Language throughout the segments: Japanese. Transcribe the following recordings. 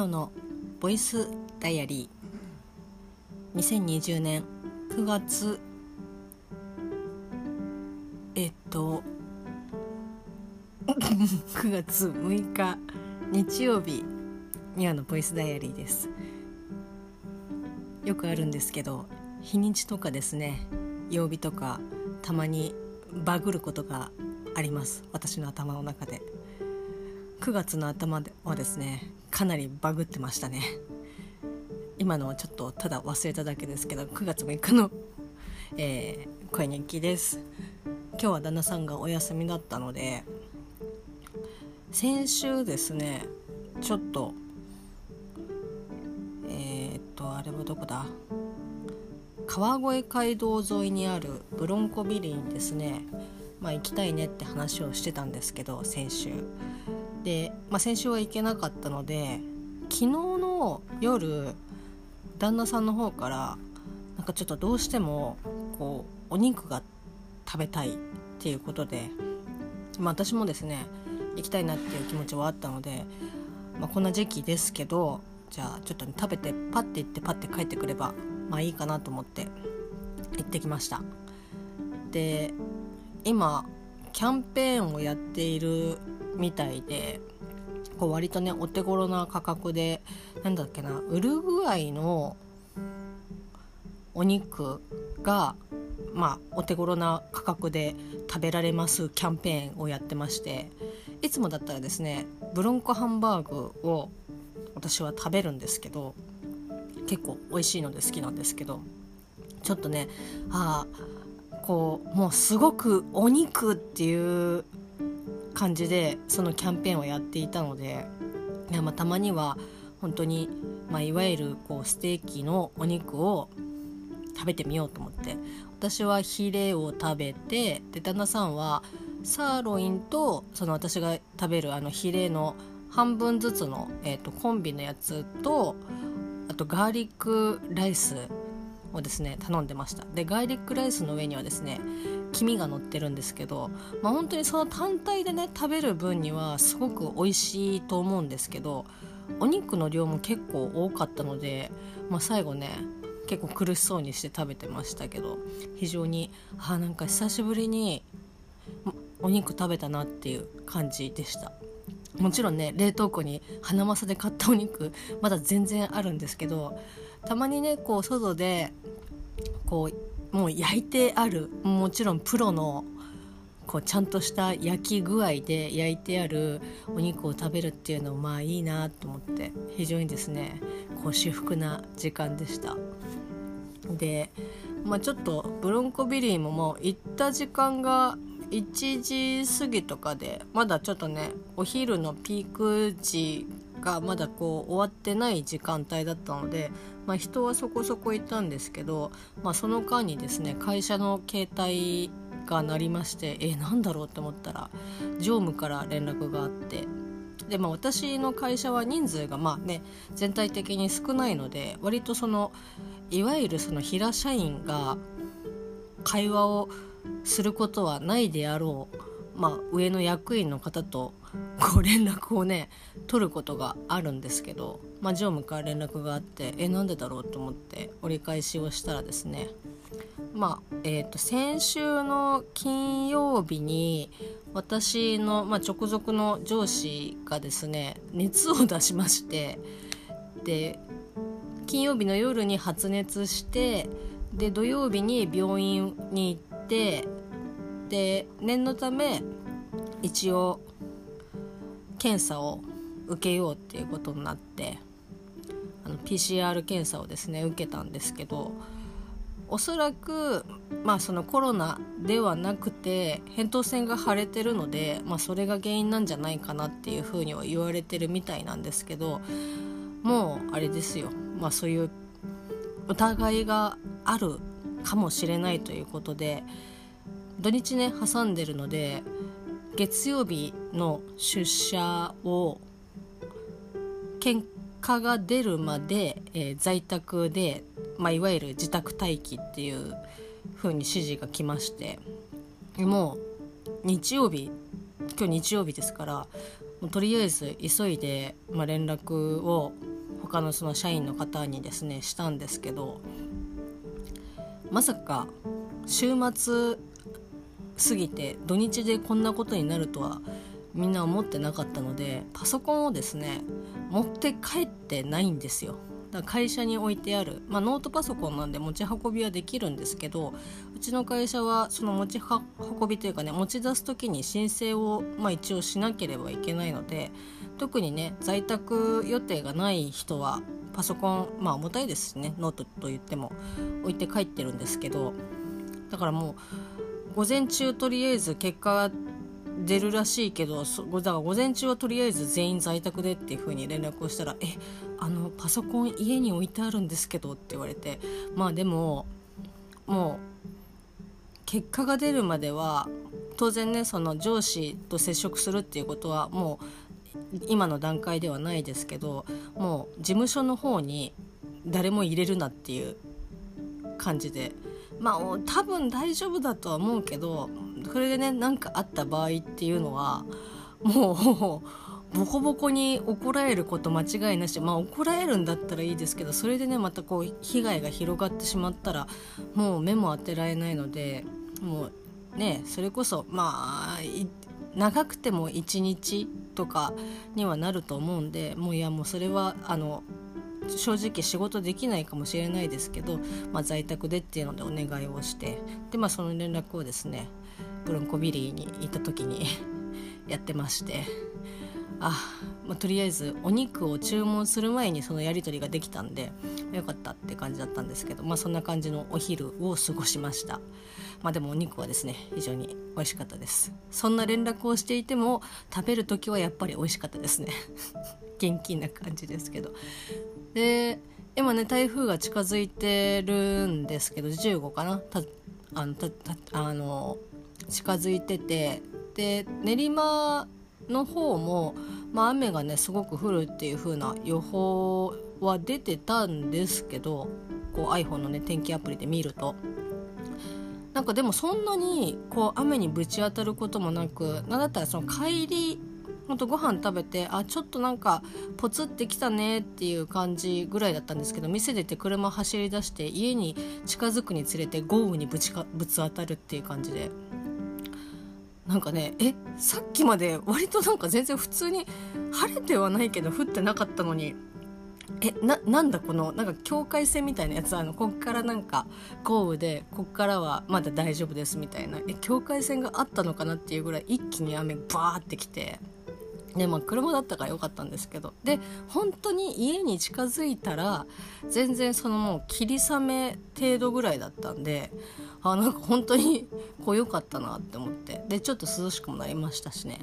オのボイスダイアリー。2020年9月えっと。9月6日日曜日ミオのボイスダイアリーです。よくあるんですけど日にちとかですね。曜日とかたまにバグることがあります。私の頭の中で。9月の頭はですねかなりバグってましたね。今のはちょっとただ忘れただけですけど9月6日の、えー、声日記です。今日は旦那さんがお休みだったので先週ですねちょっとえー、っとあれはどこだ？川越街道沿いにあるブロンコビリにですねまあ行きたいねって話をしてたんですけど先週。で、まあ、先週は行けなかったので昨日の夜旦那さんの方からなんかちょっとどうしてもこうお肉が食べたいっていうことで、まあ、私もですね行きたいなっていう気持ちはあったので、まあ、こんな時期ですけどじゃあちょっと、ね、食べてパッて行ってパッて帰ってくればまあいいかなと思って行ってきました。で今キャンペーンをやっているみたいでこう割とねお手頃な価格でなんだっけなウルグアイのお肉がまあお手頃な価格で食べられますキャンペーンをやってましていつもだったらですねブロンコハンバーグを私は食べるんですけど結構美味しいので好きなんですけどちょっとねああこうもうすごくお肉っていう感じでそのキャンペーンをやっていたのでいやまあたまには本当にまあいわゆるこうステーキのお肉を食べてみようと思って私はヒレを食べてで旦那さんはサーロインとその私が食べるあのヒレの半分ずつの、えーと、コンビのやつとあとガーリックライスをですね頼んでました。でガーリックライスの上にはですね黄身が乗ってるんですけど、まあ、本当にその単体でね食べる分にはすごく美味しいと思うんですけどお肉の量も結構多かったので、まあ、最後ね結構苦しそうにして食べてましたけど非常にあなんか久しぶりにお肉食べたなっていう感じでした。もちろんね冷凍庫に花正で買ったお肉まだ全然あるんですけどたまにねこう外でこうもう焼いてあるもちろんプロのこうちゃんとした焼き具合で焼いてあるお肉を食べるっていうのもまあいいなと思って非常にですねこう至福な時間でした。で、まあ、ちょっとブロンコビリーももう行った時間が1時過ぎとかでまだちょっとねお昼のピーク時がまだこう終わってない時間帯だったので、まあ、人はそこそこいたんですけど、まあ、その間にですね会社の携帯が鳴りましてえなんだろうって思ったら常務から連絡があってで、まあ、私の会社は人数がまあね全体的に少ないので割とそのいわゆるその平社員が会話をすることはないであろう、まあ、上の役員の方とこ連絡をね取ることがあるんですけど、まあ、常務から連絡があってえなんでだろうと思って折り返しをしたらですねまあえーと、先週の金曜日に私の、まあ、直属の上司がですね熱を出しましてで金曜日の夜に発熱してで土曜日に病院に行ってで念のため一応検査を受けようっていうことになってあの PCR 検査をですね受けたんですけどおそらく、まあ、そのコロナではなくて扁桃腺が腫れてるので、まあ、それが原因なんじゃないかなっていうふうには言われてるみたいなんですけどもうあれですよ、まあ、そういう疑いがあるかもしれないということで土日ね挟んでるので月曜日の出社を結果が出るまで、えー、在宅で、まあ、いわゆる自宅待機っていう風に指示が来ましてもう日曜日今日日曜日ですからもうとりあえず急いで、まあ、連絡を他のその社員の方にですねしたんですけどまさか週末過ぎて土日でこんなことになるとはみんな思ってなかったのでパソコンをですね持って帰ってないんですよ。だから会社に置いてある、まあ、ノートパソコンなんで持ち運びはできるんですけどうちの会社はその持ち運びというかね持ち出す時に申請を、まあ、一応しなければいけないので特にね在宅予定がない人はパソコンまあ重たいですしねノートと言っても置いて帰ってるんですけどだからもう午前中とりあえず結果出るらしいけどだから午前中はとりあえず全員在宅でっていう風に連絡をしたら「えあのパソコン家に置いてあるんですけど」って言われてまあでももう結果が出るまでは当然ねその上司と接触するっていうことはもう今の段階ではないですけどもう事務所の方に誰も入れるなっていう感じでまあ多分大丈夫だとは思うけどそれでね何かあった場合っていうのはもう ボコボコに怒られること間違いなし。まあ怒られるんだったらいいですけどそれでねまたこう被害が広がってしまったらもう目も当てられないのでもうねそれこそまあ長くても1日とかにはなると思うんでもういやもうそれはあの正直仕事できないかもしれないですけど、まあ、在宅でっていうのでお願いをしてで、まあ、その連絡をですねブロンコビリーに行った時に やってまして。あ、まあ、とりあえずお肉を注文する前にそのやり取りができたんでよかったって感じだったんですけど、まあ、そんな感じのお昼を過ごしました。まあでもお肉はですね非常に美味しかったです。そんな連絡をしていても食べる時はやっぱり美味しかったですね。現金な感じですけど。で今ね台風が近づいてるんですけど15かな？たあのたあの近づいててで練馬の方も、まあ、雨がねすごく降るっていう風な予報は出てたんですけどこう iPhone のね天気アプリで見ると。なんかでもそんなにこう雨にぶち当たることもなくなんだったらその帰りほんとご飯食べてあちょっとなんかポツってきたねっていう感じぐらいだったんですけど店出て車走り出して家に近づくにつれて豪雨にぶちかぶつ当たるっていう感じで。なんかねえさっきまで割となんか全然普通に晴れてはないけど降ってなかったのにえななんだこのなんか境界線みたいなやつあの？こっからなんか豪雨でこっからはまだ大丈夫ですみたいな。え境界線があったのかなっていうぐらい一気に雨バーってきて。でまあ車だったから良かったんですけど。で本当に家に近づいたら全然そのもう霧雨程度ぐらいだったんであなんか本当にこう良かったなって思って。でちょっと涼しくもなりましたしね。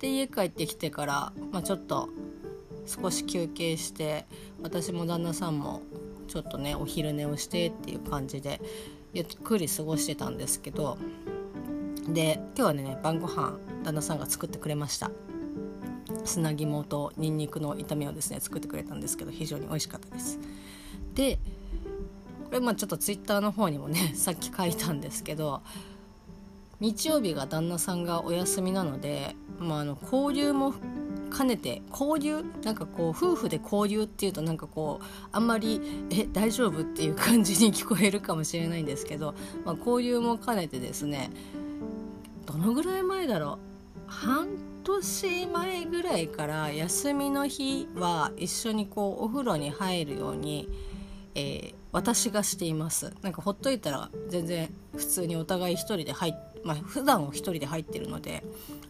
で家帰ってきてから、まあ、ちょっと少し休憩して私も旦那さんもちょっとねお昼寝をしてっていう感じでゆっくり過ごしてたんですけど。で今日はね晩ご飯旦那さんが作ってくれました。砂肝とにんにくの炒めをですね作ってくれたんですけど非常に美味しかったです。でこれまあちょっとツイッターの方にもね さっき書いたんですけど日曜日が旦那さんがお休みなので、まあ、あの交流も兼ねて交流なんかこう夫婦で交流っていうとなんかこうあんまりえ大丈夫っていう感じに聞こえるかもしれないんですけど、まあ、交流も兼ねてですねどのぐらい前だろう？半年前ぐらいから休みの日は一緒にこうお風呂に入るように、えー、私がしています。なんかほっといたら全然普通にお互い一人で入ってまあ普段は一人で入ってるので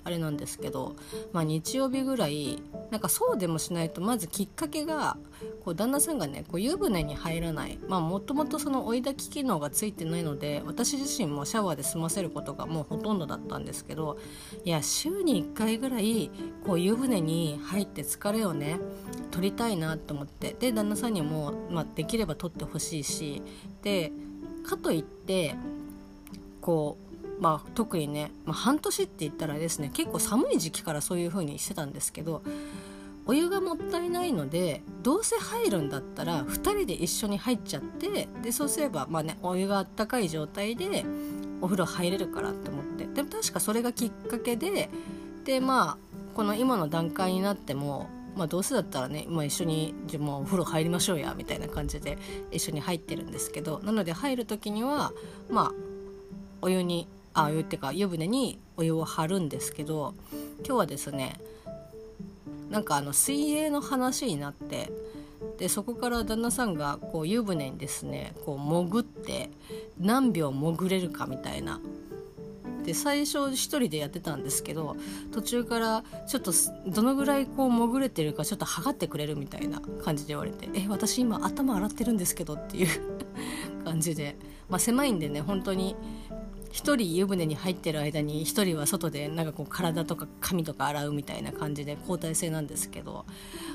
あれなんですけど、まあ、日曜日ぐらいなんかそうでもしないとまずきっかけがこう旦那さんがねこう湯船に入らない。もともとその追い炊き機能がついてないので私自身もシャワーで済ませることがもうほとんどだったんですけどいや週に1回ぐらいこう湯船に入って疲れをね取りたいなと思って。で旦那さんにも、まあ、できれば取ってほしいし。でかといってこうまあ、特にね、まあ、半年って言ったらですね結構寒い時期からそういう風にしてたんですけどお湯がもったいないのでどうせ入るんだったら2人で一緒に入っちゃってでそうすれば、まあね、お湯があったかい状態でお風呂入れるからと思って。でも確かそれがきっかけででまあこの今の段階になってもまあ、どうせだったらね、まあ、一緒にじゃもうお風呂入りましょうやみたいな感じで一緒に入ってるんですけどなので入る時にはまあお湯にあ湯ってか湯船にお湯を張るんですけど今日はですねなんかあの水泳の話になってでそこから旦那さんがこう湯船にですねこう潜って何秒潜れるかみたいな。で最初1人でやってたんですけど途中からちょっとどのぐらいこう潜れてるかちょっと測ってくれるみたいな感じで言われて「え私今頭洗ってるんですけど」っていう 感じで、まあ、狭いんでね本当に1人湯船に入ってる間に1人は外でなんかこう体とか髪とか洗うみたいな感じで交代制なんですけど、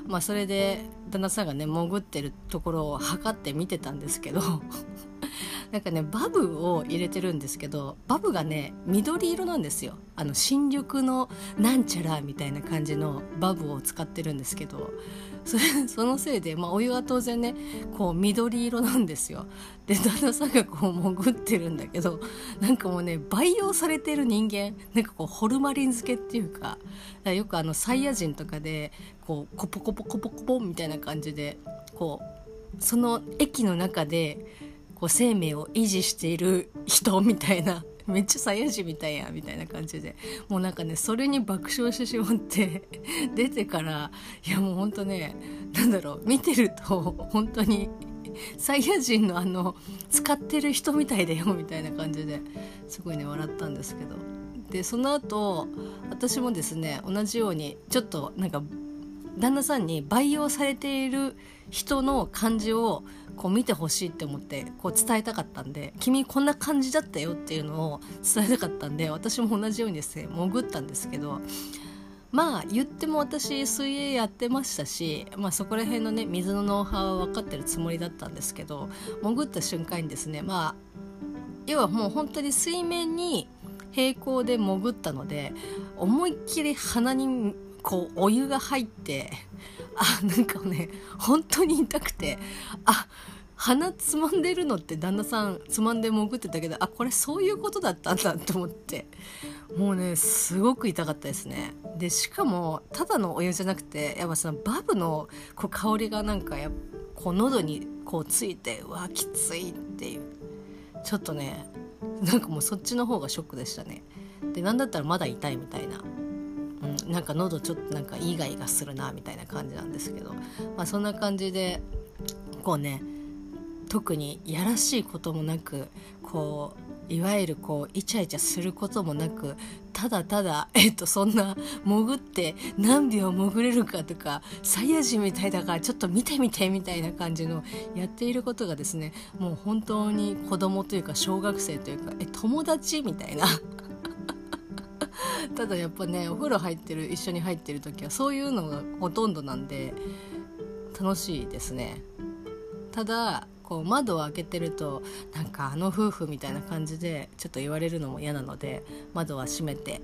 まあ、それで旦那さんがね潜ってるところを測って見てたんですけどなんかねバブを入れてるんですけどバブがね緑色なんですよ。あの新緑のなんちゃらみたいな感じのバブを使ってるんですけどそれそのせいで、まあ、お湯は当然ねこう緑色なんですよ。で旦那さんがこう潜ってるんだけどなんかもうね培養されてる人間なんかこうホルマリン漬けっていうかよくあのサイヤ人とかでこうコポコポコポコポみたいな感じでこうその駅の中でこう生命を維持している人みたいな めっちゃサイヤ人みたいやみたいな感じでもうなんかねそれに爆笑してしまって 出てからいやもうほんとねなんだろう見てると本当にサイヤ人のあの使ってる人みたいだよみたいな感じですごいね笑ったんですけど。でその後私もですね同じようにちょっとなんか旦那さんに培養されている人の感じをこう見てほしいって思ってこう伝えたかったんで君こんな感じだったよっていうのを伝えたかったんで私も同じようにですね潜ったんですけどまあ言っても私水泳やってましたし、まあ、そこら辺のね水のノウハウは分かってるつもりだったんですけど潜った瞬間にですねまあ要はもう本当に水面に平行で潜ったので思いっきり鼻にこうお湯が入ってあなんかね本当に痛くてあ鼻つまんでるのって旦那さんつまんで潜ってたけどあこれそういうことだったんだと思って。もうねすごく痛かったですね。でしかもただのお湯じゃなくてやっぱそのバブのこう香りがなんかやこう喉にこうついてうわきついっていう。ちょっとねなんかもうそっちの方がショックでしたね。で何だったらまだ痛いみたいな、なんか喉ちょっとなんかイガイガするなみたいな感じなんですけど、まあ、そんな感じでこうね特にやらしいこともなくこういわゆるこうイチャイチャすることもなくただただ、えっと、そんな潜って何秒潜れるかとかサイヤ人みたいだからちょっと見てみてみたいな感じのやっていることがですねもう本当に子供というか小学生というかえ友達みたいなただやっぱねお風呂入ってる一緒に入ってる時はそういうのがほとんどなんで楽しいですね。ただこう窓を開けてるとなんかあの夫婦みたいな感じでちょっと言われるのも嫌なので窓は閉めて、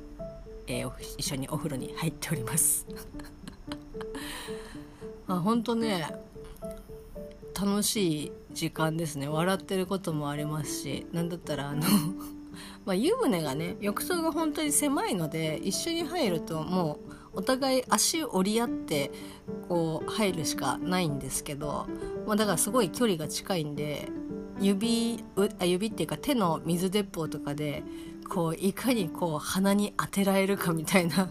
えー、一緒にお風呂に入っております。あ本当ね楽しい時間ですね。笑ってることもありますし何だったらあのまあ、湯船がね浴槽が本当に狭いので一緒に入るともうお互い足折り合ってこう入るしかないんですけど、まあ、だからすごい距離が近いんで指あ指っていうか手の水鉄砲とかでこういかにこう鼻に当てられるかみたいな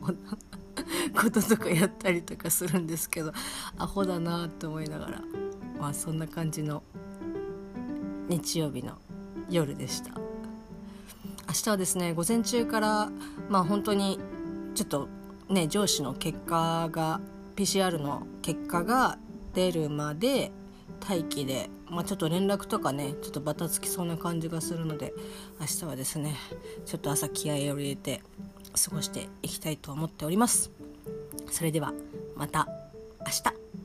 こととかやったりとかするんですけどアホだなって思いながらまあそんな感じの日曜日の夜でした。明日はですね午前中からまあ本当にちょっとね上司の結果が PCR の結果が出るまで待機で、まあ、ちょっと連絡とかねちょっとバタつきそうな感じがするので明日はですねちょっと朝気合を入れて過ごしていきたいと思っております。それではまた明日。